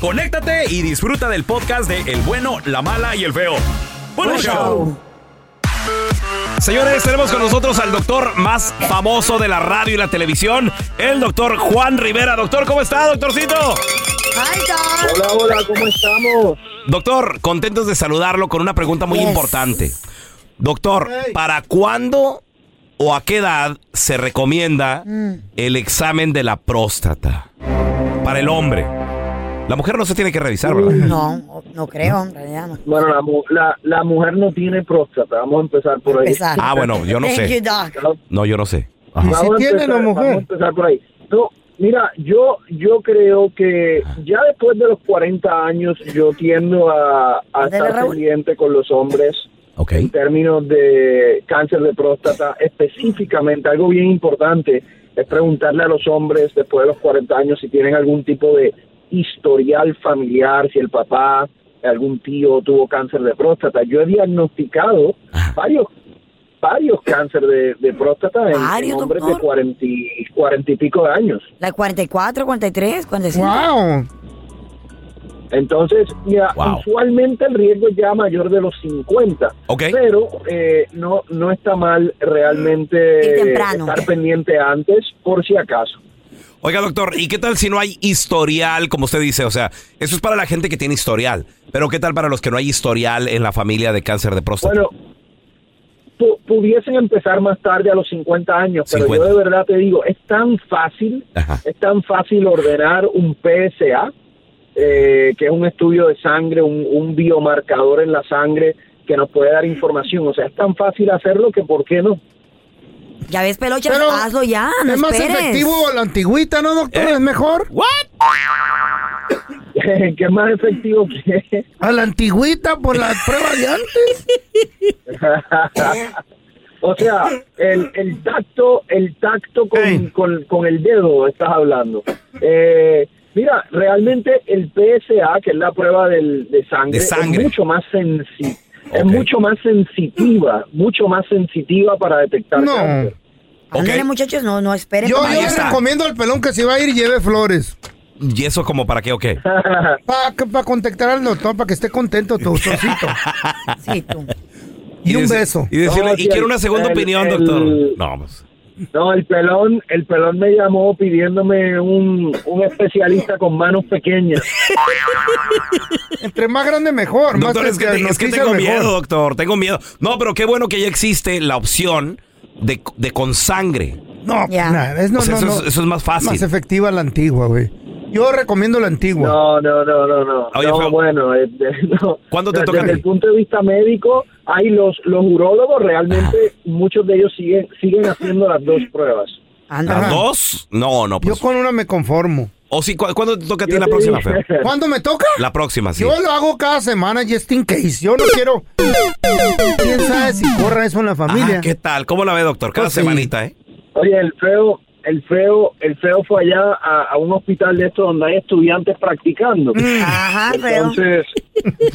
conéctate y disfruta del podcast de El bueno, la mala y el feo. ¡Buen show! Señores, tenemos con nosotros al doctor más famoso de la radio y la televisión, el doctor Juan Rivera. Doctor, ¿cómo está, doctorcito? Hola, hola, ¿cómo estamos? Doctor, contentos de saludarlo con una pregunta muy Yes. importante. Doctor, ¿para cuándo o a qué edad se recomienda el examen de la próstata? Para el hombre. La mujer no se tiene que revisar, ¿verdad? No, no creo, en realidad no. Bueno, la, mu- la, la mujer no tiene próstata, vamos a empezar por ahí. Empezar. Ah, bueno, yo no Thank sé. doc. No, yo no sé. Vamos a empezar- Vamos a empezar por ahí. No, mira, yo yo creo que ya después de los 40 años yo tiendo a, a Ándale, estar Raúl. pendiente con los hombres en términos de cáncer de próstata específicamente. Algo bien importante es preguntarle a los hombres después de los 40 años si tienen algún tipo de historial familiar, si el papá, algún tío tuvo cáncer de próstata. Yo he diagnosticado varios varios cáncer de, de próstata en, hombres de doctor. 40 y, 40 y pico de años. La 44, 43, 45. ¡Wow! Entonces, mira, Wow. usualmente el riesgo es ya mayor de los 50. Ok. Pero eh, no, no está mal realmente estar pendiente antes, por si acaso. Oiga, doctor, ¿y qué tal si no hay historial, como usted dice? O sea, eso es para la gente que tiene historial. Pero ¿qué tal para los que no hay historial en la familia de cáncer de próstata? Bueno, pu- pudiesen empezar más tarde a los 50 años, pero 50. yo de verdad te digo, es tan fácil, es tan fácil ordenar un PSA, eh, que es un estudio de sangre, un, un biomarcador en la sangre que nos puede dar información. O sea, es tan fácil hacerlo que ¿por qué no? Ya ves, pelocha, Pero hazlo ya, no es más esperes. efectivo la antigüita, ¿no, doctor? ¿Eh? ¿Es mejor? ¿Qué más efectivo que A la antigüita por la prueba de antes. o sea, el, el tacto, el tacto con, con, con el dedo estás hablando. Eh, mira, realmente el PSA, que es la prueba del, de, sangre, De sangre. es mucho más sensi es mucho más sensitiva, mucho más sensitiva para detectar No. cáncer. Ándale, muchachos, no, no esperen. Yo, yo le recomiendo al pelón que si va a ir lleve flores. ¿Y eso como para qué o qué? Para contactar al doctor, para que esté contento tu doctorcito. Sí, tú. Y un deci- beso. Y decirle, No, y quiero el- una segunda el- opinión, el- doctor. No, pues. No, el pelón, el pelón me llamó pidiéndome un, un especialista con manos pequeñas. Entre más grande, mejor. Doctor, más es que, te- es que diagnostiza, tengo mejor. miedo, doctor. Tengo miedo. No, pero qué bueno que ya existe la opción de, de con sangre. No, Ya. nah, es, no, O sea, no, eso, no. es, eso es más fácil. Más efectiva la antigua, güey. Yo recomiendo la antigua. No, no, no, no, no. Oye, no, feo. bueno, eh, no. ¿Cuándo te Desde toca a ti? el punto de vista médico, hay los los urólogos realmente muchos de ellos siguen siguen haciendo las dos pruebas. ¿Las dos? No, no, Yo pues. con una me conformo. ¿O sí? ¿cu- ¿Cuándo te toca a ti Yo la te próxima, dije- feo? ¿Cuándo me toca? La próxima, sí. Yo lo hago cada semana just in case. Yo no quiero. ¿Quién sabe si corra eso en la familia? Ah, ¿Qué tal? ¿Cómo la ve, doctor? Cada Pues sí. semanita, ¿eh? Oye, el feo, el feo, el feo fue allá a, a un hospital de estos donde hay estudiantes practicando. Ajá, feo. Entonces,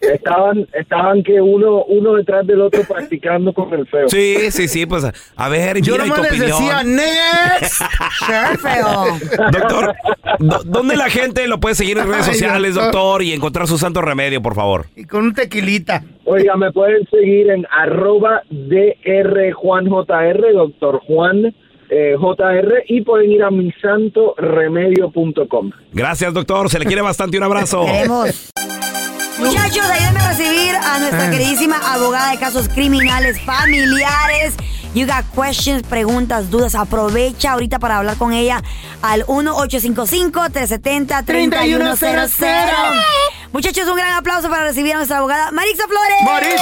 estaban, estaban que uno, uno detrás del otro practicando con el feo. Sí, sí, sí, pues a ver, Yo mira y tu nomás les opinión. decía, next. Sure, feo. Doctor, ¿dó- ¿dónde la gente lo puede seguir en redes sociales, doctor. doctor, y encontrar su santo remedio, por favor? Y con un tequilita. Oiga, me pueden seguir en arroba drjuanjr, doctor Juan eh, JR, y pueden ir a misantoremedio.com. Gracias, doctor. Se le quiere bastante. Un abrazo. Queremos. Muchachos, ayúdenme a recibir a nuestra Ah. queridísima abogada de casos criminales familiares. You got questions, preguntas, dudas. Aprovecha ahorita para hablar con ella al 1-855-370-3100. Muchachos, un gran aplauso para recibir a nuestra abogada Marixa Flores.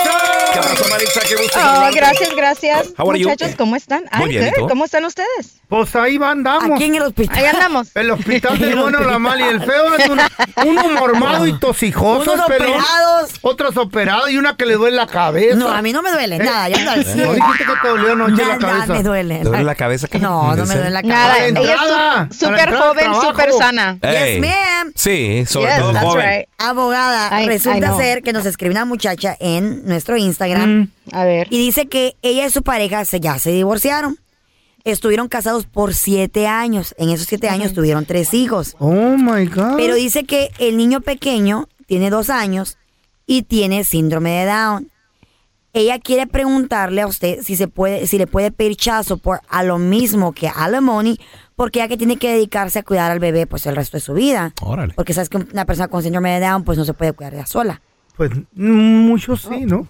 ¿Qué pasó, Marisa? Qué gusto. Oh, gracias, gracias. How are you? Muchachos, ¿cómo están? Muy Ay, bien, ¿y good. tú? ¿Cómo están ustedes? Pues ahí va, andamos. Aquí en el hospital. Ahí andamos. El hospital del bueno, la mal y el feo es un, uno mormado y tosijoso. Unos pelón. operados. Otros operados y una que le duele la cabeza. No, a mí no me duele nada. Yo ando al ¿No 100. dijiste que te dolió anoche la Nada cabeza? me duele. ¿Te duele la cabeza? No, no me duele la cabeza. Nada, ella es su- súper joven, súper sana. Ey. Yes, ma'am. Sí, sobre Yes, todo that's joven. right. Abogada, I resulta ser que nos escribe una muchacha en nuestro Instagram A ver. y dice que ella y su pareja se, ya se divorciaron. Estuvieron casados por siete años. En esos siete años tuvieron tres hijos. Oh my God. Pero dice que el niño pequeño tiene dos años y tiene síndrome de Down. Ella quiere preguntarle a usted si se puede, si le puede pedir chazo por a lo mismo que alimony, porque ella que tiene que dedicarse a cuidar al bebé pues el resto de su vida. Órale. Porque sabes que una persona con síndrome de Down pues no se puede cuidar ella sola. Pues muchos sí, ¿no?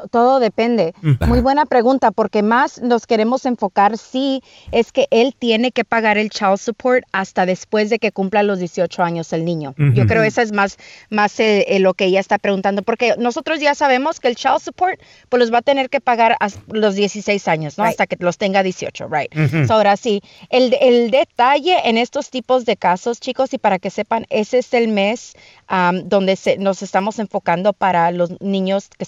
To- Todo depende. Muy buena pregunta, porque más nos queremos enfocar si es que él tiene que pagar el child support hasta después de que cumpla los 18 años el niño. Yo creo esa es más, más eh, eh, lo que ella está preguntando, porque nosotros ya sabemos que el child support pues los va a tener que pagar hasta los 16 años, ¿no? Right. Hasta que los tenga 18, right? So, ahora sí, el, el detalle en estos tipos de casos, chicos, y para que sepan, ese es el mes am, donde se- nos estamos enfocando para los niños que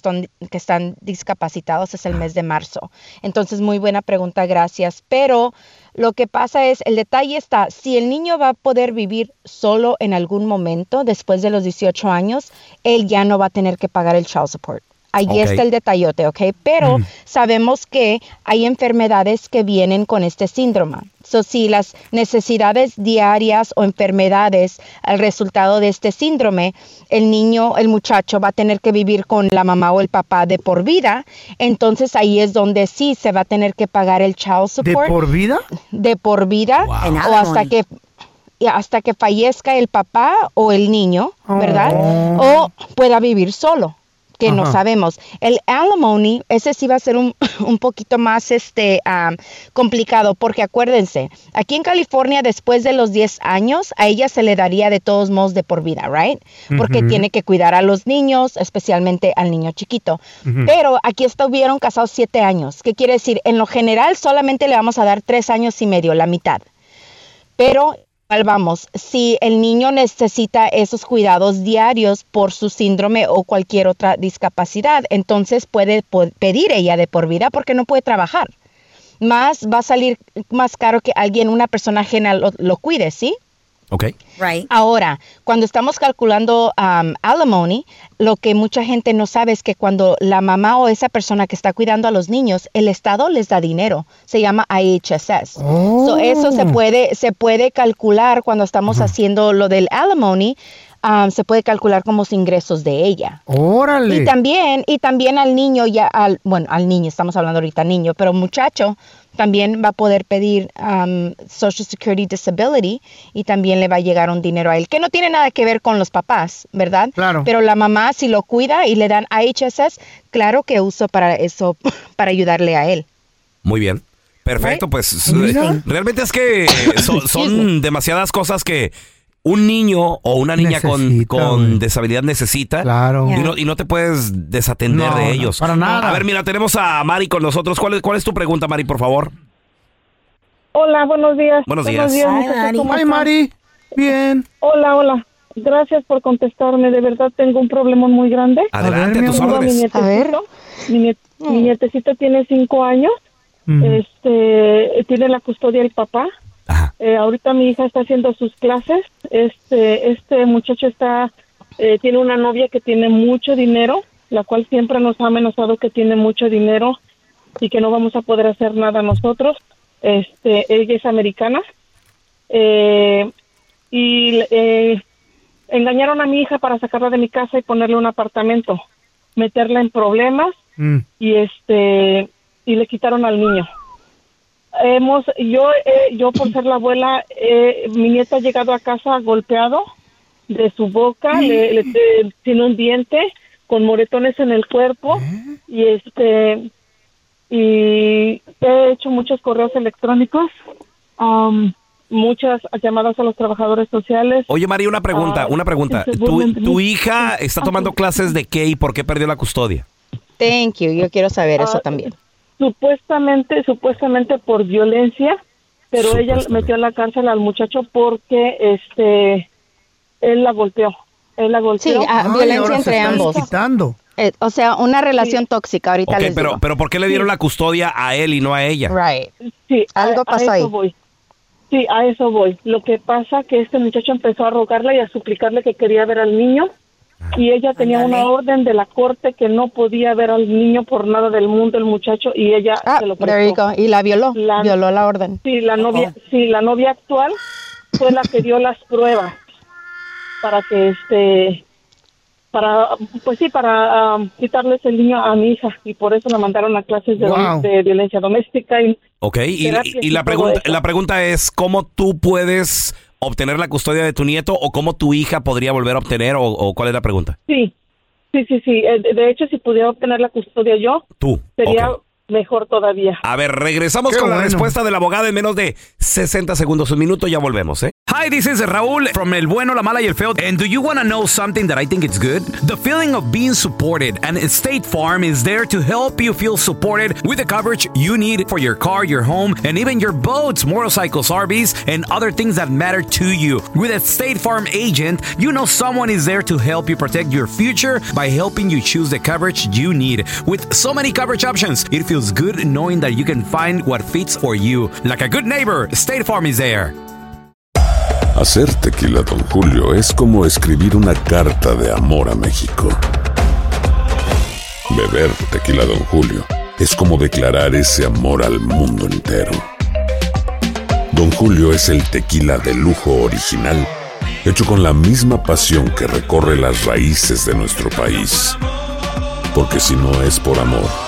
que están discapacitados, es el mes de marzo. Entonces, muy buena pregunta, gracias. Pero lo que pasa es, el detalle está, si el niño va a poder vivir solo en algún momento después de los 18 años, él ya no va a tener que pagar el child support. Ahí está el detallote, ¿ok? Pero Mm. sabemos que hay enfermedades que vienen con este síndrome. So, si las necesidades diarias o enfermedades al resultado de este síndrome, el niño, el muchacho va a tener que vivir con la mamá o el papá de por vida, entonces ahí es donde sí se va a tener que pagar el child ¿De support por vida? de por vida o hasta que hasta que fallezca el papá o el niño, ¿verdad? Oh. O pueda vivir solo, que no sabemos. El alimony, ese sí va a ser un, un poquito más este am, complicado, porque acuérdense, aquí en California después de los 10 años, a ella se le daría de todos modos de por vida, ¿right? Porque tiene que cuidar a los niños, especialmente al niño chiquito. Pero aquí estuvieron casados 7 años, ¿qué quiere decir? En lo general solamente le vamos a dar 3 años y medio, la mitad. Pero vamos, si el niño necesita esos cuidados diarios por su síndrome o cualquier otra discapacidad, entonces puede pedir ella de por vida porque no puede trabajar. Más va a salir más caro que alguien, una persona ajena lo, lo cuide, ¿sí? Ok. Right. Ahora, cuando estamos calculando um, alimony, lo que mucha gente no sabe es que cuando la mamá o esa persona que está cuidando a los niños, el Estado les da dinero. Se llama IHSS. So, eso se puede, se puede calcular cuando estamos haciendo lo del alimony. Um, se puede calcular como los ingresos de ella. Órale. Y también, y también al niño, ya al, bueno, al niño, estamos hablando ahorita niño, pero muchacho también va a poder pedir um, Social Security Disability y también le va a llegar un dinero a él, que no tiene nada que ver con los papás, ¿verdad? Claro. Pero la mamá, si lo cuida y le dan IHSS, claro que uso para eso, para ayudarle a él. Muy bien. Perfecto, pues Mira. realmente es que son, son demasiadas cosas que un niño o una niña con, Necesita, con deshabilidad necesita. Claro. Y no, y no te puedes desatender No, de no, ellos. para nada. A ver, mira, tenemos a Mari con nosotros. ¿Cuál es, cuál es tu pregunta, Mari, por favor? Hola, buenos días. Buenos días. Hi, muchachos, Mari. Bien. Hola, hola. Gracias por contestarme. De verdad tengo un problema muy grande. Adelante, a tus a mi órdenes. nietecito. Mi, niet- mi nietecito tiene cinco años. Mm. Este, tiene la custodia del papá. Eh, ahorita mi hija está haciendo sus clases. Este, este muchacho está, eh, tiene una novia que tiene mucho dinero, la cual siempre nos ha amenazado que tiene mucho dinero y que no vamos a poder hacer nada nosotros. Este, ella es americana. Eh, y eh, engañaron a mi hija para sacarla de mi casa y ponerle un apartamento, meterla en problemas Mm. y este y le quitaron al niño. Hemos yo eh, yo por ser la abuela eh, mi nieta ha llegado a casa golpeado de su boca, le, le- le- tiene un diente con moretones en el cuerpo y este y he hecho muchos correos electrónicos, um, muchas llamadas a los trabajadores sociales. Oye, Mari, una pregunta, Ah, una pregunta. ¿Tu, tu hija está tomando clases de qué y por qué perdió la custodia? Thank you. Yo quiero saber eso Ah, también. Supuestamente, supuestamente por violencia, pero ella metió a la cárcel al muchacho porque este él la golpeó. Él la Sí, golpeó. ah, violencia entre ambos. Quitando. Eh, o sea, una relación tóxica. Ahorita Ok, les pero, digo. pero ¿por qué le dieron la custodia a él y no a ella? Right. Sí, Algo a- pasó a ahí. eso voy. Sí, a eso voy. Lo que pasa que este muchacho empezó a rogarle y a suplicarle que quería ver al niño y ella tenía una orden de la corte que no podía ver al niño por nada del mundo el muchacho y ella se lo Ah, There you prestó. Y la violó. violó la orden. Sí, la novia, sí, la novia actual fue la que dio las pruebas para que este para pues sí para um, quitarles el niño a mi hija y por eso la mandaron a clases de, Wow. de violencia doméstica y Ok, y, y la, pregunta, la pregunta es, ¿cómo tú puedes obtener la custodia de tu nieto o cómo tu hija podría volver a obtener o, o cuál es la pregunta? sí sí sí sí Eh, de- hecho si pudiera obtener la custodia yo Tú. sería. Mejor todavía A ver, regresamos Qué con la respuesta de la abogada en menos de 60 segundos. Un minuto, ya volvemos, ¿eh? Hi, this is Raúl from El Bueno, La Mala y El Feo. And do you want to know something that I think it's good? The feeling of being supported. And State Farm is there to help you feel supported with the coverage you need for your car, your home, and even your boats, motorcycles, RVs, and other things that matter to you. With a State Farm agent, you know someone is there to help you protect your future by helping you choose the coverage you need. With so many coverage options, it feels good knowing that you can find what fits for you. Like a good neighbor, State Farm is there. Hacer tequila, Don Julio, es como escribir una carta de amor a México. Beber tequila, Don Julio, es como declarar ese amor al mundo entero. Don Julio es el tequila de lujo original, hecho con la misma pasión que recorre las raíces de nuestro país. Porque si no es por amor,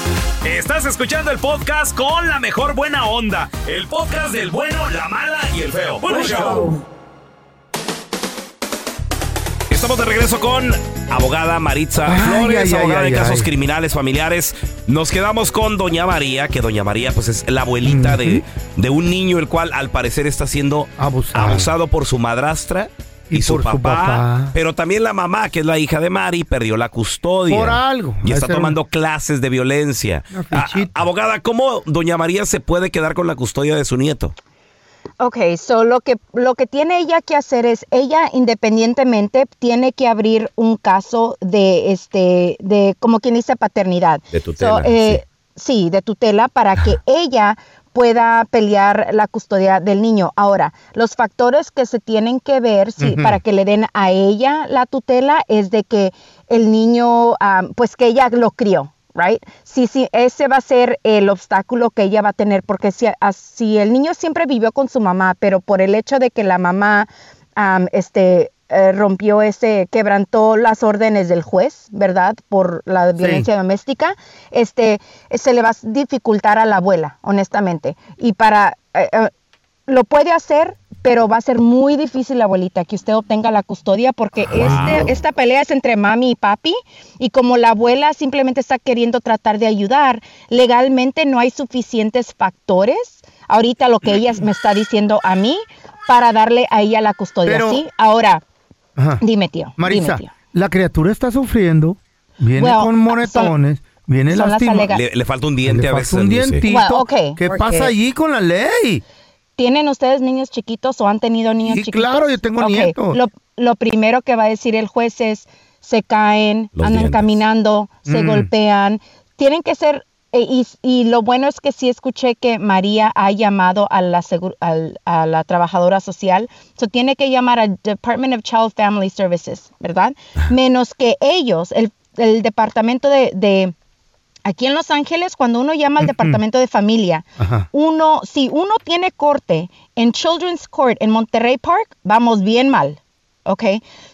Estás escuchando el podcast con la mejor buena onda. El podcast del bueno, la mala y el feo. Buen show. Estamos de regreso con abogada Maritza Ay, Flores, ay, abogada ay, de casos criminales familiares. Nos quedamos con doña María, que doña María pues es la abuelita de, de un niño el cual al parecer está siendo abusado, por su madrastra y, Y su, por papá, su papá. Pero también la mamá, que es la hija de Mari, perdió la custodia. Por algo. Y está tomando clases de violencia. Abogada, ¿cómo doña María se puede quedar con la custodia de su nieto? Ok, so lo que, lo que tiene ella que hacer es, ella independientemente tiene que abrir un caso de, este, de como quien dice, paternidad. De tutela, So, eh, sí. de tutela para que ella pueda pelear la custodia del niño. Ahora, los factores que se tienen que ver sí, Ujú. para que le den a ella la tutela es de que el niño, pues que ella lo crió. right? Sí, sí, ese va a ser el obstáculo que ella va a tener, porque si, si el niño siempre vivió con su mamá, pero por el hecho de que la mamá, am, este, eh, rompió ese, quebrantó las órdenes del juez, ¿verdad? Por la violencia doméstica, este, se le va a dificultar a la abuela, honestamente. Y para, eh, eh, lo puede hacer, pero va a ser muy difícil, abuelita, que usted obtenga la custodia porque este, esta pelea es entre mami y papi y como la abuela simplemente está queriendo tratar de ayudar, legalmente no hay suficientes factores, ahorita lo que ella me está diciendo a mí, para darle a ella la custodia, Pero- ¿sí? Ahora, Ajá. dime, tío. Marisa, dime, tío. la criatura está sufriendo, viene Well, con moretones, viene son las lastimada. alega- Le, le falta un diente Le a veces. un dientito. Well, okay. ¿Qué Porque- pasa allí con la ley? ¿Tienen ustedes niños chiquitos o han tenido niños Sí, chiquitos? claro, yo tengo nietos. Lo, lo primero que va a decir el juez es, se caen, Los andan dientes. caminando, se Mm. golpean. Tienen que ser, y, y lo bueno es que sí escuché que María ha llamado a la, al- a la trabajadora social. So tiene que llamar al Department of Child Family Services, ¿verdad? Menos que ellos, el, el departamento de... de Aquí en Los Ángeles, cuando uno llama al departamento de familia, Ajá. uno, si uno tiene corte en Children's Court en Monterrey Park, vamos bien mal, ¿ok?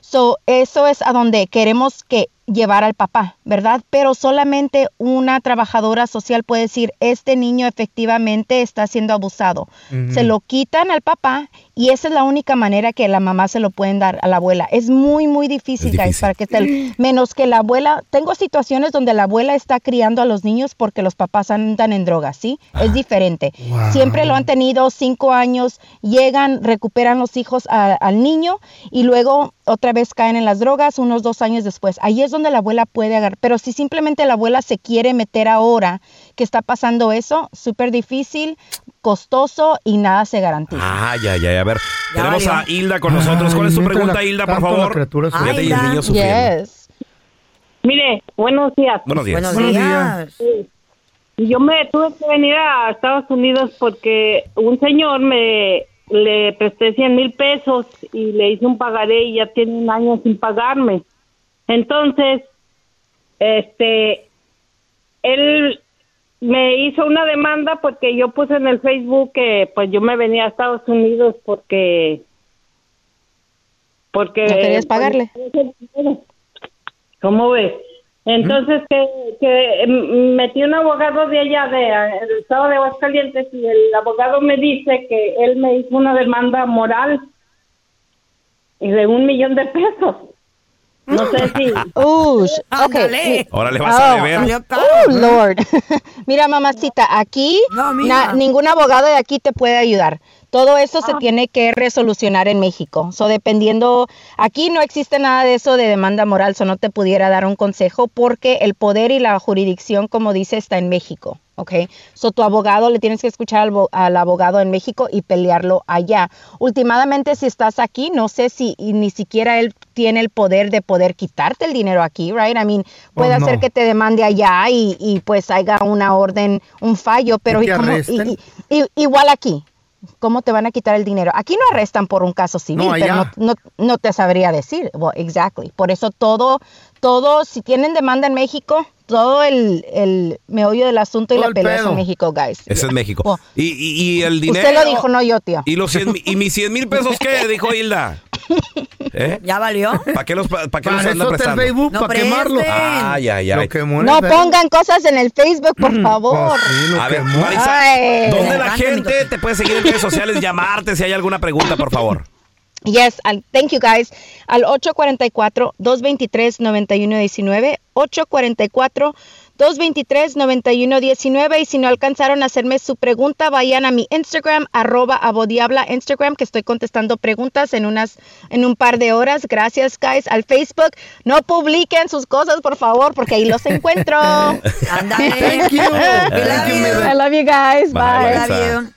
So, eso es a donde queremos que llevar al papá, ¿verdad? Pero solamente una trabajadora social puede decir, este niño efectivamente está siendo abusado. Se lo quitan al papá y esa es la única manera que la mamá se lo pueden dar a la abuela. Es muy, muy difícil, guys, para que te, menos que la abuela, tengo situaciones donde la abuela está criando a los niños porque los papás andan en drogas, ¿sí? Es diferente. Wow. Siempre lo han tenido cinco años, llegan, recuperan los hijos a- al niño y luego otra vez caen en las drogas unos dos años después. Ahí es donde la abuela puede agarrar. Pero si simplemente la abuela se quiere meter ahora que está pasando eso, súper difícil, costoso y nada se garantiza. Ay, ay, ay. A ver, Ya tenemos valió. a Hilda con nosotros. ¿Cuál es tu Ay, pregunta, la- Hilda, por favor? Fíjate, y el niño sufriendo. Mire, buenos días. Buenos días. Buenos Buenos días. Sí. Yo me tuve que venir a Estados Unidos porque un señor me le presté 100 mil pesos y le hice un pagaré y ya tiene un año sin pagarme. Entonces, este, él me hizo una demanda porque yo puse en el Facebook que pues yo me venía a Estados Unidos porque porque ¿No querías pagarle? ¿Cómo ves? Entonces que, que mm, metí un abogado de allá de, del estado de Aguascalientes y el abogado me dice que él me hizo una demanda moral de un millón de pesos. No sé si. Ush, ok. Ahora le vas a Oh, deber. Oh, Lord. Mira, mamacita, aquí na- ningún abogado de aquí te puede ayudar. Todo eso se tiene que resolucionar en México. So, dependiendo, aquí no existe nada de eso de demanda moral, so no te pudiera dar un consejo porque el poder y la jurisdicción, como dice, está en México. ¿Ok? So, tu abogado le tienes que escuchar al, al abogado en México y pelearlo allá. Últimamente, si estás aquí, no sé si y ni siquiera él tiene el poder de poder quitarte el dinero aquí, right? I mean, puede Oh, no. hacer que te demande allá y, y, pues haya una orden, un fallo, pero ¿Que ¿y y- igual aquí. ¿Cómo te van a quitar el dinero? Aquí no arrestan por un caso civil, No, pero no, no, no te sabría decir. Well, exactly. Por eso todo, todo, si tienen demanda en México, todo el, el meollo del asunto y Todo la el pelea es en México, guys. Ese es México. Y, y- y el dinero. Usted lo dijo, no yo, tío. ¿Y, los 100 mi- ¿Y mis 100 mil pesos qué? Dijo Hilda. ¿Eh? ¿Ya valió? ¿Para qué los, pa- pa' qué Para los anda prestando? Facebook, No para quemarlo. Ay, ay, ay. No pongan cosas en el Facebook, por favor. A ver, Marisa. ¿dónde la gente te puede seguir en redes sociales, llamarte si hay alguna pregunta, por favor? Yes, al- thank you guys. Al 844-223-9119. 844-223-9119. Y si no alcanzaron a hacerme su pregunta, vayan a mi Instagram, arroba abodiabla Instagram, que estoy contestando preguntas en unas, en un par de horas. Gracias, guys. Al Facebook, no publiquen sus cosas, por favor, porque ahí los encuentro. Thank you. Thank you, mi I love you guys. Bye, Bye. Love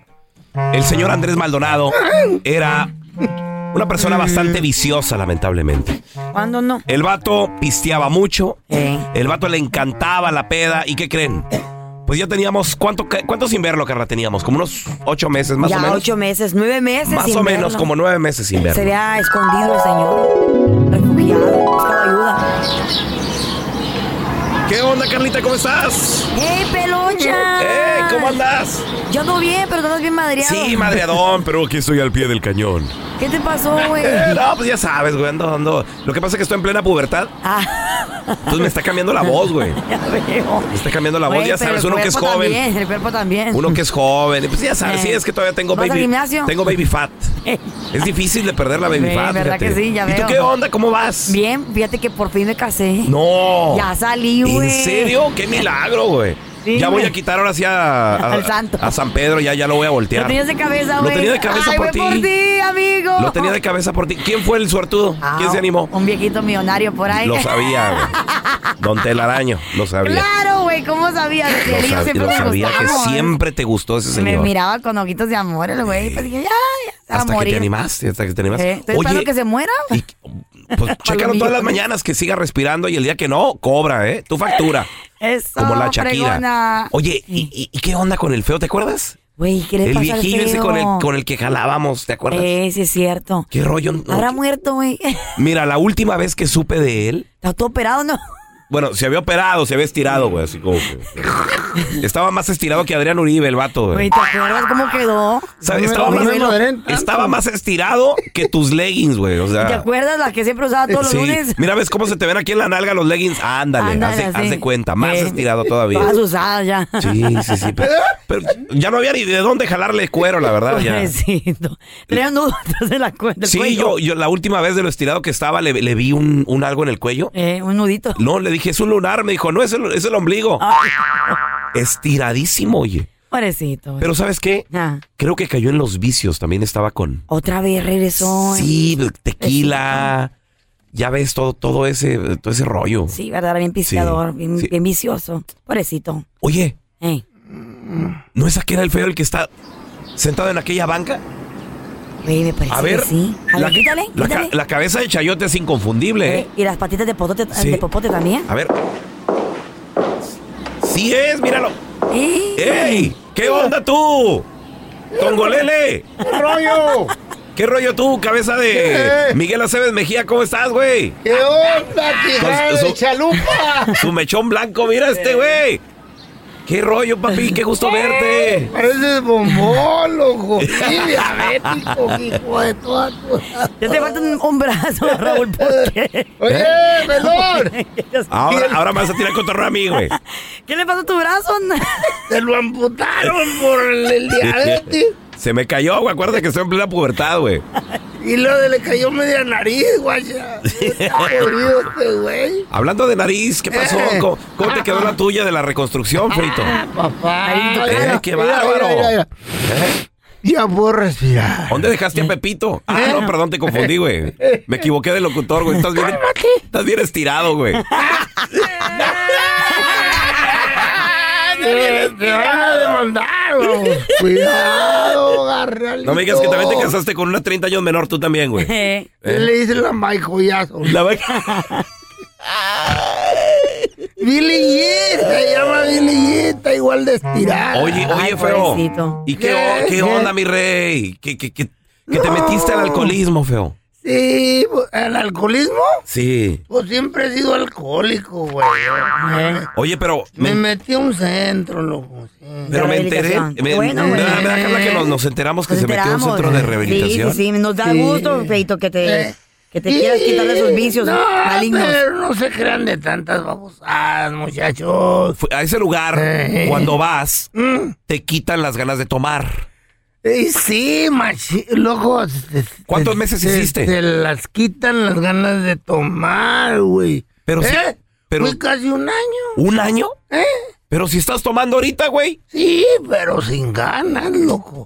el señor Andrés Maldonado era una persona bastante viciosa, lamentablemente. ¿Cuándo no? El vato pisteaba mucho, el vato le encantaba la peda, ¿y qué creen? Pues ya teníamos, ¿cuánto, cuánto sin verlo, Carla? Teníamos como unos ocho meses, más ya o menos. ocho meses, nueve meses Más sin o menos, verlo. como nueve meses sin verlo. Se había escondido el señor, refugiado, buscaba ayuda. ¿Qué onda, Carlita? ¿Cómo estás? ¡Hey, pelucha! ¡Ey! ¿Cómo andas? Yo ando bien, pero tú andas bien madreado. Sí, madreadón, pero aquí estoy al pie del cañón. ¿Qué te pasó, güey? Eh, no, pues ya sabes, güey, ando, ando. Lo que pasa es que estoy en plena pubertad. Ah, Entonces me está cambiando la voz, güey. ya veo. Me está cambiando la voz, Güey, ya sabes, uno que es joven. También, el cuerpo también. Uno que es joven. Pues ya sabes, Eh. sí, es que todavía tengo ¿Vas al baby. gimnasio? Tengo baby fat. Es difícil de perder la baby Güey, fat. ¿verdad fíjate. que sí? Ya ¿Y tú veo. qué onda? ¿Cómo vas? Bien, fíjate que por fin me casé. No. Ya salí, güey. ¿En serio? ¡Qué milagro, güey! Sí, ya voy a quitar ahora sí a, a- Al santo. a San Pedro, ya, ya lo voy a voltear. Lo tenías de cabeza, Lo güey. tenía de cabeza Ay, por ti. por ti, amigo. Lo tenía de cabeza por ti. ¿Quién fue el suertudo? Ah, ¿Quién se animó? Un viejito millonario por ahí. Lo sabía, güey. Don Telaraño, lo sabía. Claro, güey, ¿cómo sabías? Que Lo, el sab- siempre lo me sabía que siempre te gustó ese Me señor. miraba con ojitos de amor el güey. Pues dije, ya, ya, se va a hasta que te animaste, hasta que te animaste. Eh, esperando que se muera. Pues chécalo todas las mañanas que siga respirando y el día que no, cobra, ¿eh? Tu factura. Eso, como la Shakira. fregona. Oye, ¿y, y- y qué onda con el feo? ¿Te acuerdas? Güey, ¿qué le el pasa viejillo al ese con el, con el que jalábamos, ¿te acuerdas? Eh, sí es cierto. ¿Qué rollo? No, Habrá muerto, güey. Mira, la última vez que supe de él, ¿Está todo operado no? Bueno, se había operado, se había estirado, güey, así como que... Estaba más estirado que Adrián Uribe, el vato, güey. Güey, ¿te acuerdas cómo quedó? ¿Sabes? No me- Estaba, no más, estaba más estirado que tus leggings, güey, o sea... ¿Te acuerdas la que siempre usaba todos los Sí. lunes? Mira, ¿ves cómo se te ven aquí en la nalga los leggings? Ándale, Ándale, haz, de, así. haz de cuenta, más Eh, estirado todavía. Todas usadas ya. Sí, sí, sí. Pero, pero ya no había ni de dónde jalarle cuero, la verdad. Ya. Nudo atrás de la cuenta. Sí, yo, yo la última vez de lo estirado que estaba le, le vi un, un algo en el cuello. Eh, un nudito. No, le dije, es un lunar. Me dijo, no, es el, es el ombligo. Estiradísimo, oye. Pobrecito. Pero ¿sabes qué? Ah, Creo que cayó en los vicios. También estaba con... Otra vez regresó. Sí, tequila. Ya ves todo, todo ese, todo ese rollo. Sí, verdad, bien pisteador, Sí, bien, sí. bien vicioso. Pobrecito. Oye, ¿no es aquel el feo el que está sentado en aquella banca? Güey, me parece A ver, que sí. A ver, la, quítale, la ca- quítale. la cabeza de chayote es inconfundible, ¿eh? Y las patitas de popote, Sí. de popote también. A ver. Sí es, míralo. ¡Ey! ¡Ey! ¿Qué onda tú? ¡Tongolele! ¿Qué rollo? ¿Qué rollo tú, cabeza de ¿Qué? Miguel Aceves Mejía? ¿Cómo estás, güey? ¿Qué onda, tijera Con de su- chalupa? Su mechón blanco, mira este, güey. ¿Qué rollo, papi? Qué gusto verte. Pareces bombón, loco. Sí, diabético, hijo de toda tu... Ya te falta un, brazo, Raúl, ¿por qué? Oye, pelón. Ahora, ahora me vas a tirar cotorreo a mí, güey. ¿Qué le pasó a tu brazo? Te lo amputaron por el, el diabetes. Se me cayó, güey. Acuérdate que estoy en plena pubertad, güey. Y luego le cayó media nariz, jodido este güey. Hablando de nariz, ¿qué pasó? Eh. ¿Cómo, cómo te quedó la tuya de la reconstrucción, Feito? Papá. Eh, qué Mira, bárbaro. mira, mira. ¿Eh? Ya puedo respirar. ¿Dónde dejaste a Pepito? Ah, no, perdón, te confundí, güey. Me equivoqué de locutor, güey. Estás bien, estás bien estirado, güey. Te, te van a demandar, güey. Cuidado, agarra No me digas que también te casaste con una 30 años menor, tú también, güey. ¿Qué le dice la Mike Joyazo? La va- Billy Yeet, se llama Billy está igual de estirada. Oye, oye, feo. ¿Y qué, qué onda, mi rey? ¿Qué, qué, qué- que te metiste al alcoholismo, feo? Sí, pues, ¿el alcoholismo? Sí. Pues siempre he sido alcohólico, güey. Oye, pero... Me metí a un centro, loco. sí. Pero me enteré. Me, Bueno, me- me da Carla, que nos, nos enteramos que Nos se metió a un centro de Sí, rehabilitación. sí, sí, nos da Sí. gusto, Feito, que te, Eh. que te quieras quitar de esos vicios no, malignos. pero no se crean de tantas babosadas, muchachos. A ese lugar, Eh. cuando vas, Mm. te quitan las ganas de tomar. Eh, sí, machi, loco. te- ¿Cuántos te- meses te- hiciste? Te las quitan las ganas de tomar, güey. Pero sí, ¿Eh? pero- Fui casi un año. ¿Un año? ¿Eh? Pero si estás tomando ahorita, güey. Sí, pero sin ganas, loco.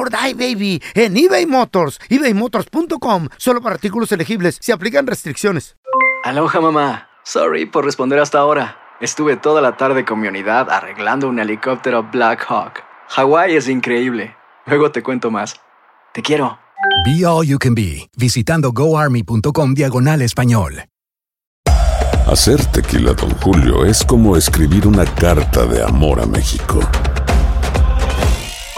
or Die, baby, en eBay Motors. ebaymotors.com. Solo para artículos elegibles. Se aplican restricciones. Aloha mamá. Sorry por responder hasta ahora. Estuve toda la tarde con mi unidad arreglando un helicóptero Black Hawk. Hawái es increíble. Luego te cuento más. Te quiero. Be All You Can Be, visitando goarmy.com diagonal español. Hacer tequila, Don Julio, es como escribir una carta de amor a México.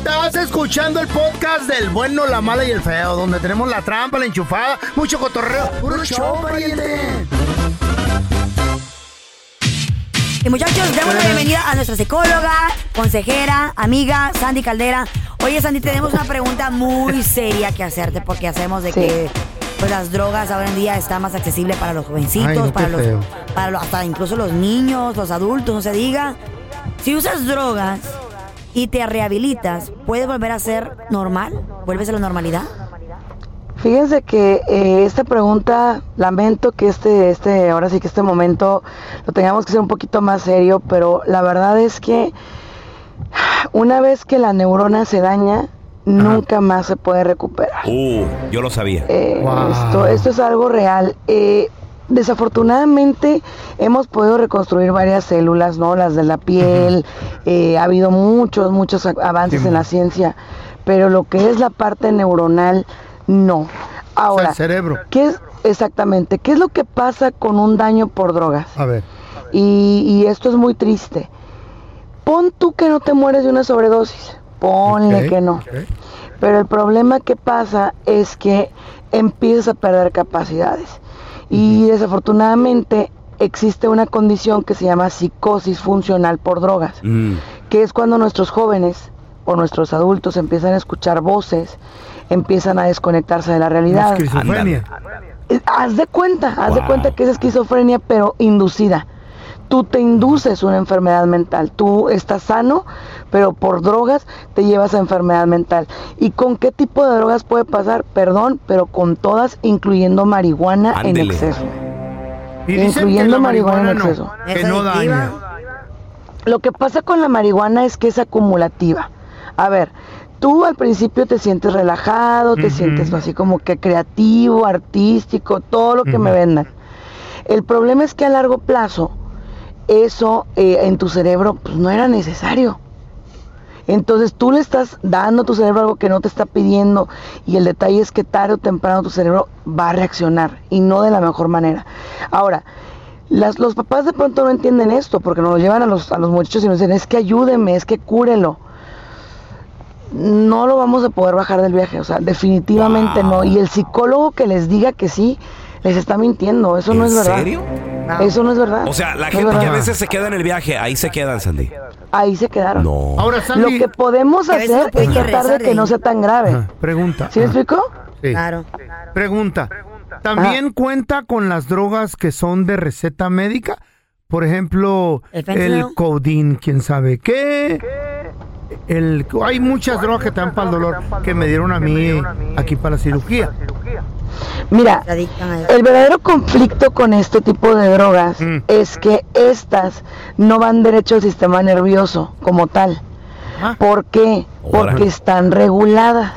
Estás escuchando el podcast del bueno, la mala y el feo, donde tenemos la trampa, la enchufada, mucho cotorreo. ¡Puro show, pariente! Y muchachos, damos la bienvenida a nuestra psicóloga, consejera, amiga, Sandy Caldera. Oye, Sandy, tenemos una pregunta muy seria que hacerte porque hacemos de que pues las drogas ahora en día están más accesibles para los jovencitos, Ay, no, para los, feo. para los- hasta incluso los niños, los adultos, no se diga. Si usas drogas y te rehabilitas, ¿puedes volver a ser normal? ¿Vuelves a la normalidad? Fíjense que eh, esta pregunta, lamento que este, este, ahora sí que este momento lo tengamos que hacer un poquito más serio, pero la verdad es que una vez que la neurona se daña, nunca más se puede recuperar. Uh, yo lo sabía. Eh, esto, esto es algo real. Eh, desafortunadamente hemos podido reconstruir varias células, ¿no? Las de la piel. eh, ha habido muchos, muchos avances en la ciencia, pero lo que es la parte neuronal, no. Ahora, el cerebro. ¿qué es exactamente? ¿Qué es lo que pasa con un daño por drogas? A ver. Y, y esto es muy triste. Pon tú que no te mueres de una sobredosis. Ponle que no. Pero el problema que pasa es que empiezas a perder capacidades. Y desafortunadamente existe una condición que se llama psicosis funcional por drogas, Mm. que es cuando nuestros jóvenes o nuestros adultos empiezan a escuchar voces, empiezan a desconectarse de la realidad. Esquizofrenia. Eh, Haz de cuenta, haz de cuenta que es esquizofrenia, pero inducida. Tú te induces una enfermedad mental. Tú estás sano, pero por drogas te llevas a enfermedad mental. ¿Y con qué tipo de drogas puede pasar? Perdón, pero con todas, incluyendo marihuana en exceso. Y incluyendo la marihuana en exceso. no, que no daña. Lo que pasa con la marihuana es que es acumulativa. A ver, tú al principio te sientes relajado, te sientes así como que creativo, artístico, todo lo que me vendan. El problema es que a largo plazo eso eh, en tu cerebro pues, no era necesario. Entonces tú le estás dando a tu cerebro algo que no te está pidiendo y el detalle es que tarde o temprano tu cerebro va a reaccionar y no de la mejor manera. Ahora, las, los papás de pronto no entienden esto porque nos lo llevan a los, a los muchachos y nos dicen, es que ayúdeme, es que cúrelo. No lo vamos a poder bajar del viaje, o sea, definitivamente no. Y el psicólogo que les diga que sí, les está mintiendo, eso no ¿En es verdad. serio? Eso no es verdad. O sea, la No gente que a veces se queda en el viaje, ahí se quedan, Sandy. Ahí se quedaron. No. Ahora, Lo que podemos hacer es tratar de que no sea tan grave. Pregunta. ¿Sí me explicó? Sí. Claro. Pregunta. ¿También cuenta con las drogas que son de receta médica? Por ejemplo, ¿El el, quién sabe qué. El, hay muchas drogas que te dan para el dolor que me dieron a mí aquí para la cirugía. Mira, el verdadero conflicto con este tipo de drogas es que estas no van derecho al sistema nervioso como tal. ¿Por qué? Porque están reguladas.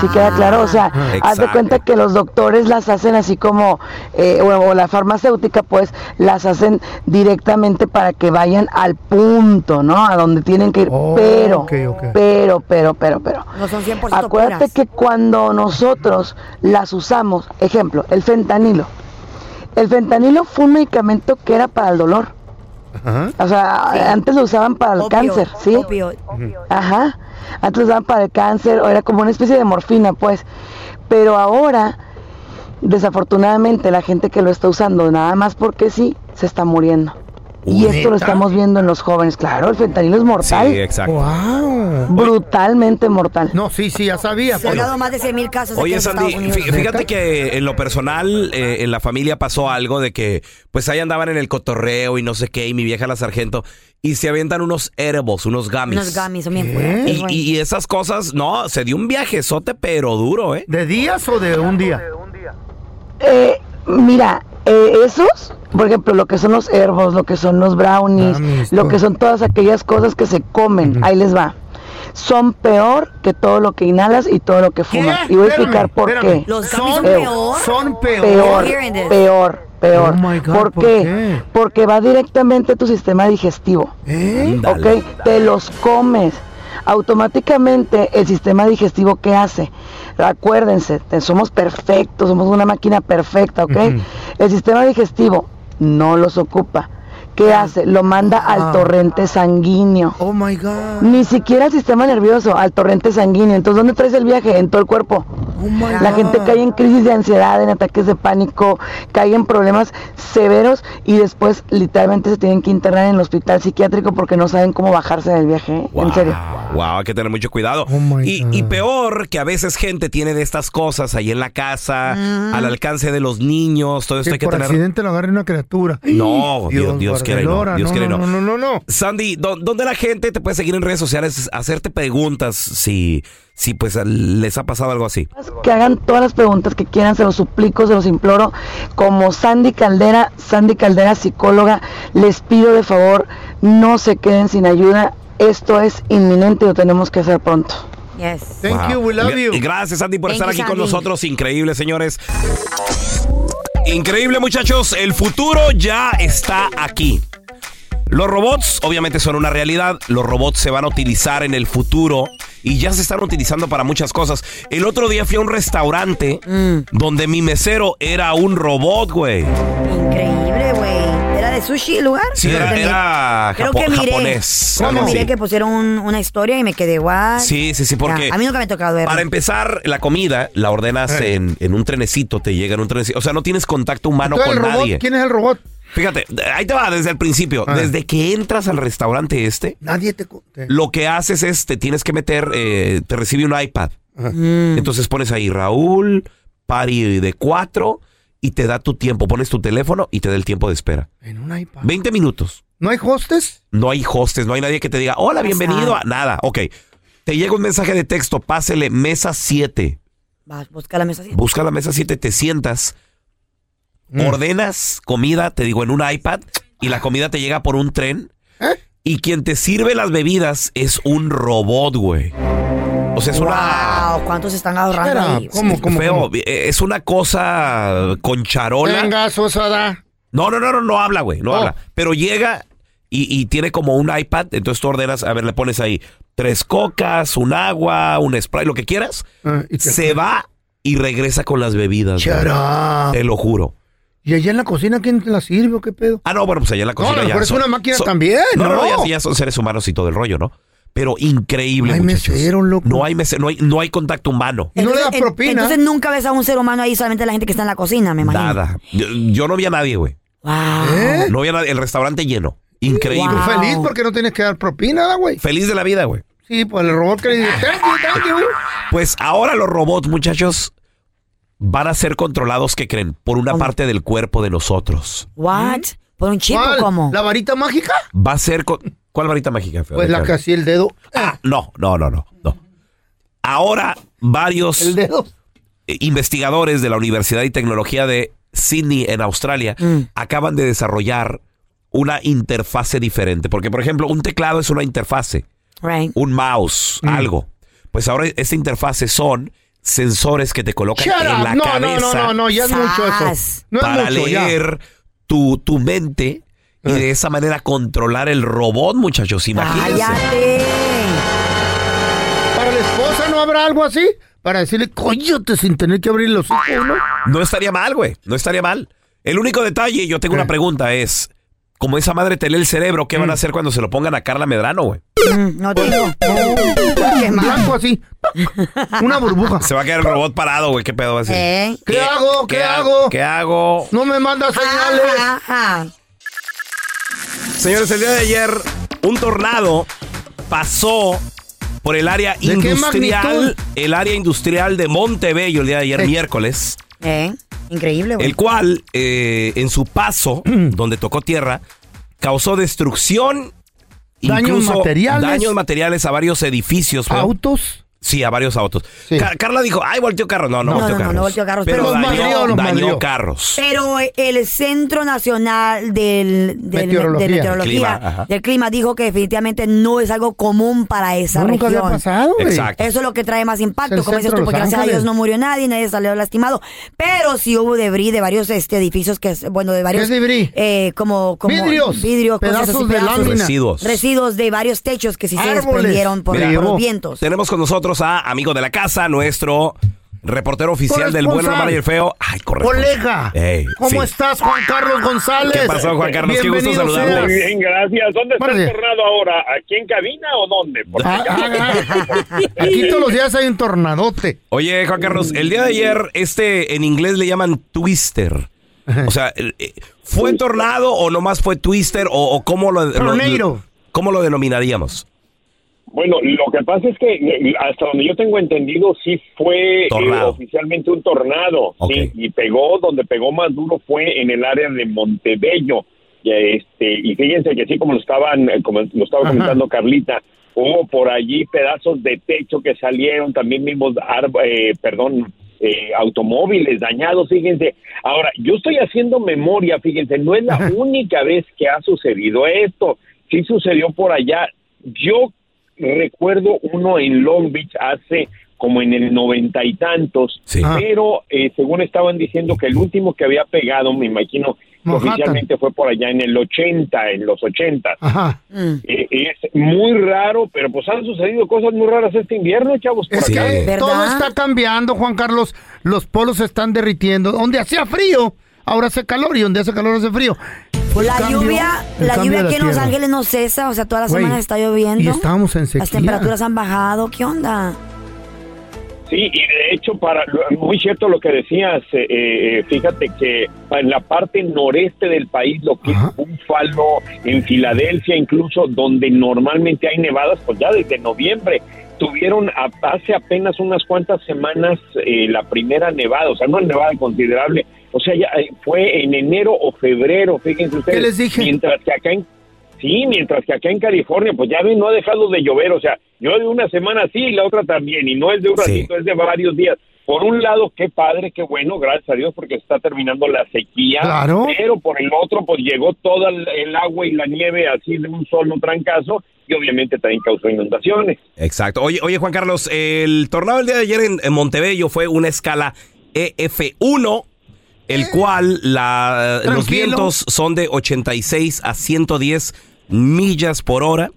¿Sí queda claro? O sea, haz de Exacto. cuenta que los doctores las hacen así como, eh, o, o la farmacéutica pues las hacen directamente para que vayan al punto, ¿no? A donde tienen que ir. pero, ok. pero, pero, pero, pero. No son 100% Acuérdate puras. que cuando nosotros las usamos, ejemplo, el fentanilo. El fentanilo fue un medicamento que era para el dolor. O sea, antes lo usaban para el Opio- cáncer, ¿sí? opio- Ajá. Antes lo usaban para el cáncer, o era como una especie de morfina, pues. Pero ahora, desafortunadamente, la gente que lo está usando nada más porque sí, se está muriendo. Y esto lo estamos viendo en los jóvenes. Claro, el fentanilo es mortal. Sí, exacto. Wow. Brutalmente mortal. No, sí, sí, ya sabía. Se han dado más de 100 mil casos aquí Oye, en Sandy, Estados Unidos. fí- fíjate que en lo personal, eh, en la familia pasó algo de que, pues ahí andaban en el cotorreo y no sé qué, y mi vieja la sargento, y se avientan unos herbos, unos gamis. Unos gamis son bien fuertes, Y, y- y esas cosas, no, se dio un viajezote, pero duro, ¿eh? ¿De días o de un día? Eh, mira, eh, esos, por ejemplo, lo que son los herbos, lo que son los brownies, Brownies, lo que son todas aquellas cosas que se comen, ahí les va. Son peor que todo lo que inhalas y todo lo que fumas. Y voy a explicar por Espérame. qué. Los son peor. Son peor. Peor, peor, peor. Oh my God, ¿Por, ¿por qué? qué? Porque va directamente a tu sistema digestivo. ¿Eh? ¿ok? Te los comes. Automáticamente el sistema digestivo, ¿qué hace? Acuérdense, somos perfectos, somos una máquina perfecta, ¿ok? El sistema digestivo no los ocupa. ¿Qué hace? Lo manda al Ah. torrente sanguíneo. Oh my God. Ni siquiera al sistema nervioso, al torrente sanguíneo. Entonces, ¿dónde traes el viaje? En todo el cuerpo. Oh my La God. gente cae en crisis de ansiedad, en ataques de pánico, cae en problemas severos y después literalmente se tienen que internar en el hospital psiquiátrico porque no saben cómo bajarse del viaje. ¿eh? En serio. Wow, hay que tener mucho cuidado. Oh my y, God. y peor que a veces gente tiene de estas cosas ahí en la casa, al alcance de los niños, todo esto Que hay que por tener. accidente lo agarre una criatura. No, Dios, Dios quiere no, guardelora, Dios quiere no. No, no, no, no. Sandy, ¿dó- ¿dónde la gente te puede seguir en redes sociales? Hacerte preguntas si, si pues les ha pasado algo así. Que hagan todas las preguntas que quieran, se los suplico, se los imploro. Como Sandy Caldera, Sandy Caldera, psicóloga, les pido de favor, no se queden sin ayuda. Esto es inminente y lo tenemos que hacer pronto. Yes. Thank Wow. you, we love you. y Gracias, Sandy, por Thank estar you, aquí con nosotros. Increíble, señores. Increíble, muchachos. El futuro ya está aquí. Los robots obviamente son una realidad. Los robots se van a utilizar en el futuro y ya se están utilizando para muchas cosas. El otro día fui a un restaurante Mm. donde mi mesero era un robot, güey. Increíble, güey. ¿Era de sushi el lugar? Sí, era, era Creo japo- que miré. japonés. Creo que miré que pusieron un- una historia y me quedé guay. Sí, sí, sí, porque... a mí nunca me ha tocado ver. Para empezar, la comida la ordenas Eh. en, en un trenecito, te llega en un trenecito. O sea, no tienes contacto humano Entonces, con el robot, nadie. ¿Quién es el robot? Fíjate, ahí te va desde el principio. Ah. Desde que entras al restaurante este, Nadie te... co- te- lo que haces es te tienes que meter, eh, te recibe un iPad. Entonces pones ahí Raúl, party de cuatro y te da tu tiempo. Pones tu teléfono y te da el tiempo de espera. En un iPad. 20 minutos. ¿No hay hostes? No hay hostes, no hay nadie que te diga, hola, bienvenido a nada. Ok. Te llega un mensaje de texto, pásele mesa 7. Vas, busca la mesa así. Busca la mesa 7, te sientas, ordenas comida, te digo, en un iPad, y la comida te llega por un tren. Y quien te sirve las bebidas es un robot, güey. Es una... ¿cuántos están ahorrando ahí? ¿Cómo, cómo, Feo, cómo? eh, es una cosa con charola. Venga. No, no, no, no, no habla, güey, no Oh. habla. Pero llega y, y tiene como un iPad, entonces tú ordenas, a ver, le pones ahí tres cocas, un agua, un spray, lo que quieras. Ah, y te- Se va y regresa con las bebidas. Te lo juro. ¿Y allá en la cocina quién te la sirve o qué pedo? Ah, no, bueno, pues allá en la cocina lo ya. mejor es una máquina también, No, no, ¿no? ya, ya son seres humanos y todo el rollo, ¿no? Pero increíble, No hay muchachos. mesero, loco. No hay mesero, no hay, no hay contacto humano. Y no le da Entonces, en- propina. Entonces nunca ves a un ser humano ahí, solamente la gente que está en la cocina, me imagino. Nada. Yo, yo no vi a nadie, güey. Wow. ¿Eh? No vi a nadie. El restaurante lleno. Increíble. Wow. feliz porque no tienes que dar propina, ¿da, güey. Feliz de la vida, güey. Sí, pues el robot que le dice, thank you, thank you. Pues ahora los robots, muchachos, van a ser controlados, ¿qué creen? Por una parte del cuerpo de nosotros. What? ¿Por un chip o cómo? ¿La varita mágica? Va a ser... con- ¿Cuál varita mágica? feo? Pues la que así el dedo. Ah, no, no, no, no, no. Ahora varios El dedo. eh, investigadores de la Universidad y Tecnología de Sydney en Australia Mm. acaban de desarrollar una interfase diferente. Porque, por ejemplo, un teclado es una interfase, Right. un mouse, Mm. algo. Pues ahora esta interfase son sensores que te colocan Shut en up. la No, no, cabeza. no, no, no, ya es mucho eso. No es para mucho, leer tu, tu mente y de esa manera controlar el robot, muchachos. Imagínense. Cállate. ¿Para la esposa no habrá algo así? Para decirle, coyote, sin tener que abrir los ojos, ¿no? No estaría mal, güey. No estaría mal. El único detalle, yo tengo una pregunta, es... Como esa madre te lee el cerebro, ¿qué van a hacer cuando se lo pongan a Carla Medrano, güey? Mm, No tengo. Blanco así. Una burbuja. Se va a quedar el robot parado, güey. ¿Qué pedo va a decir? ¿Eh? ¿Qué, hago? ¿Qué, hago? ¿Qué hago? No me manda señales. Señores, el día de ayer, un tornado pasó por el área ¿De qué industrial, el área industrial de Montebello el día de ayer, miércoles, ¿Eh? Increíble, güey. el cual, eh, en su paso, donde tocó tierra, causó destrucción, Daños incluso materiales. daños materiales a varios edificios. ¿Autos? Sí, a varios autos. Ca- Carla dijo, ay, volteó carros. No, no, No, volteó no, no, carros. no volteó carros, Pero, pero- dañó, madrió, los dañó madrió. carros. Pero el Centro Nacional del, del- Meteorología. de Meteorología Clima, del clima dijo que definitivamente no es algo común para esa No, nunca región. había pasado, güey. Exacto. Eso es lo que trae más impacto, el como dices tú, porque gracias a Dios no murió nadie, nadie salió lastimado. Pero sí hubo debris de varios este, edificios que, bueno, de varios... ¿Qué es debris? eh, como, como Vidrios, vidrios, cosas pedazos de. Residuos. Residuos de varios techos que sí se desprendieron por, Mira, por los vientos. Tenemos con nosotros a amigo de la casa, nuestro reportero oficial del bueno, la mala y el feo. Ay, correcto. Colega, ¿cómo sí. estás, Juan Carlos González? ¿Qué pasó, Juan Carlos? Qué gusto Bienvenido saludarlo. Muy Bien, gracias. ¿Dónde está el tornado ahora? ¿Aquí en cabina o dónde? Porque Ah, ya- ah, ah. Aquí todos los días hay un tornadote. Oye, Juan Carlos, el día de ayer, este en inglés le llaman twister. O sea, eh, ¿fue tornado o nomás fue twister o, o cómo lo, lo- cómo lo denominaríamos? Bueno, lo que pasa es que eh, hasta donde yo tengo entendido sí fue eh, oficialmente un tornado, sí, y pegó donde pegó más duro fue en el área de Montebello. Y, este, y fíjense que sí, como lo estaban, eh, como lo estaba Ajá. comentando Carlita, hubo por allí pedazos de techo que salieron, también mismos, eh, perdón, eh, automóviles dañados, fíjense. Ahora, yo estoy haciendo memoria, fíjense, no es la única vez que ha sucedido esto, sí sucedió por allá. Yo recuerdo uno en Long Beach hace como en el noventa y tantos, Ah. pero eh, según estaban diciendo que el último que había pegado, me imagino, que Manhattan. oficialmente fue por allá en el 80, en los 80. Ajá. Eh, es muy raro, pero pues han sucedido cosas muy raras este invierno, chavos, por Es acá. que ¿Verdad? todo está cambiando, Juan Carlos. Los polos se están derritiendo. Donde hacía frío, ahora hace calor. Y donde hace calor, hace frío. La cambio- lluvia, el la lluvia aquí en Los tierra. Ángeles no cesa, o sea, todas las Güey, semanas está lloviendo. y estábamos en Las sequía. temperaturas han bajado, ¿qué onda? Sí, y de hecho, para muy cierto lo que decías, eh, eh, fíjate que en la parte noreste del país, lo que es Buffalo, en Filadelfia incluso, donde normalmente hay nevadas, pues ya desde noviembre tuvieron a- hace apenas unas cuantas semanas eh, la primera nevada, o sea, una nevada considerable, o sea, ya eh, fue en enero o febrero, fíjense ustedes. les dije? Mientras que acá en Sí, mientras que acá en California, pues ya ven, no ha dejado de llover. O sea, yo de una semana sí y la otra también. Y no es de un Sí. ratito, es de varios días. Por un lado, qué padre, qué bueno, gracias a Dios, porque se está terminando la sequía. Claro. Pero por el otro, pues llegó todo el, el agua y la nieve así de un solo trancazo. Y obviamente también causó inundaciones. Exacto. Oye, oye, Juan Carlos, el tornado del día de ayer en, en Montebello fue una escala EF1, el cual la, los vientos son de 86 a 110 millas por hora,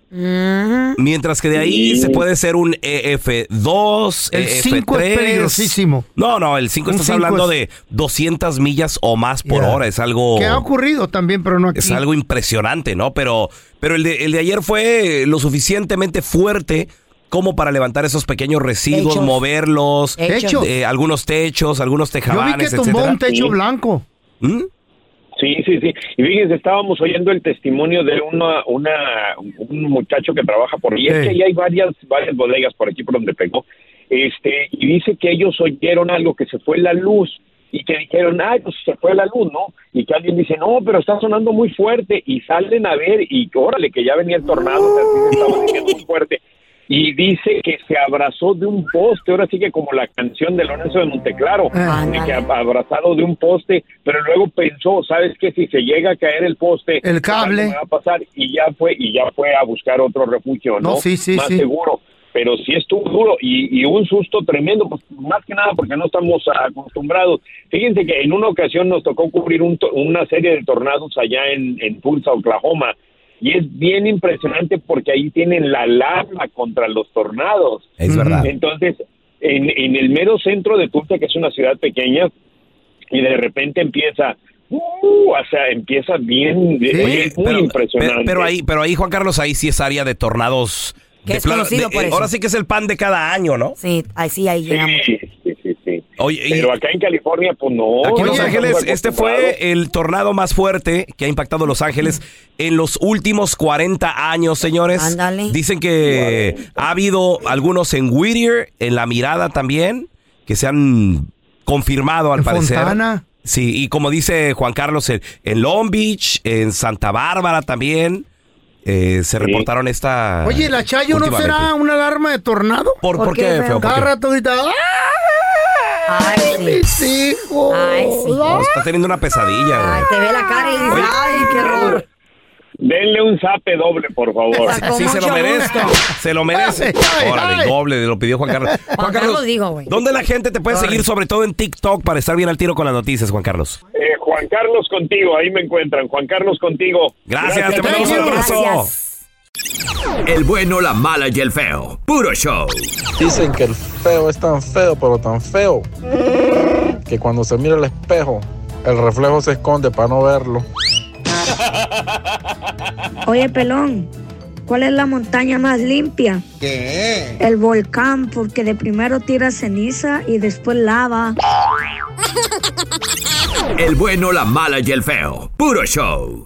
mientras que de ahí Sí. se puede ser un EF2, El EF3. cinco es peligrosísimo. No, no, el 5 Un estás cinco hablando es- de 200 millas o más por hora, es algo... Que ha ocurrido también, pero no aquí. Es algo impresionante, ¿no? Pero, pero el, de, el de ayer fue lo suficientemente fuerte como para levantar esos pequeños residuos, Techos. moverlos, Techos. eh, algunos techos, algunos Yo vi tejabanes, que tumbó etcétera. un techo Sí. blanco. ¿Mm? Sí, sí, sí. Y fíjense, estábamos oyendo el testimonio de una, una, un muchacho que trabaja por ahí. Es Sí. que ahí hay varias, varias bodegas por aquí por donde pegó. Este, y dice que ellos oyeron algo, que se fue la luz. Y que dijeron, ay, pues se fue la luz, ¿no? Y que alguien dice, no, pero está sonando muy fuerte. Y salen a ver, y órale, que ya venía el tornado, o sea, sí se estaba diciendo muy fuerte. Y dice que se abrazó de un poste, ahora sí que como la canción de Lorenzo de Monteclaro, Ah. de que ab- abrazado de un poste, pero luego pensó, ¿sabes qué? Si se llega a caer el poste, El cable. va a pasar y ya fue y ya fue a buscar otro refugio, ¿no? No, sí, sí, Más sí. seguro. pero sí estuvo duro y, y un susto tremendo, pues más que nada porque no estamos acostumbrados. Fíjense que en una ocasión nos tocó cubrir un to- una serie de tornados allá en, en Tulsa, Oklahoma, y es bien impresionante porque ahí tienen la alarma contra los tornados. Es verdad. Entonces, en, en el mero centro de Tulsa, que es una ciudad pequeña, y de repente empieza, uh, o sea, empieza bien, Oye, es muy pero, impresionante. pero- pero ahí, pero ahí, Juan Carlos, ahí sí es área de tornados. Que de es conocido por eh, eso. Ahora sí que es el pan de cada año, ¿no? Sí, ahí sí, ahí llega mucho. Sí, sí, sí, sí. Oye, y- Pero acá en California, pues no. Aquí en Los Ángeles, este fue el tornado más fuerte que ha impactado Los Ángeles en los últimos 40 años, señores. Ándale. Dicen que ha habido algunos en Whittier, en La Mirada también, que se han confirmado al En parecer. Fontana. Sí, y como dice Juan Carlos, en, en Long Beach, en Santa Bárbara también, eh, se reportaron esta... Oye, ¿la Chayo no será una alarma de tornado? ¿Por, por qué, feo? ¿Por Cada rato grita, Ay, sí. mis hijos! Ay, sí. No, está teniendo una pesadilla, güey. Ay, te ve la cara y dices, ay, qué horror. Denle un zape doble, por favor. Sí, se lo merece. Se lo merece. Órale, doble, lo pidió Juan Carlos. Juan Carlos dijo, güey. ¿Dónde la gente te puede seguir, sobre todo en TikTok, para estar bien al tiro con las noticias, Juan Carlos? Eh, Juan Carlos contigo, ahí me encuentran. Juan Carlos contigo. Gracias, te mandamos un abrazo. El bueno, la mala y el feo. Puro show. Dicen que el feo es tan feo, pero tan feo, que cuando se mira al espejo, el reflejo se esconde para no verlo. Oye, pelón, ¿cuál es la montaña más limpia? ¿Qué? El volcán, porque de primero tira ceniza y después lava. El bueno, la mala y el feo. Puro show.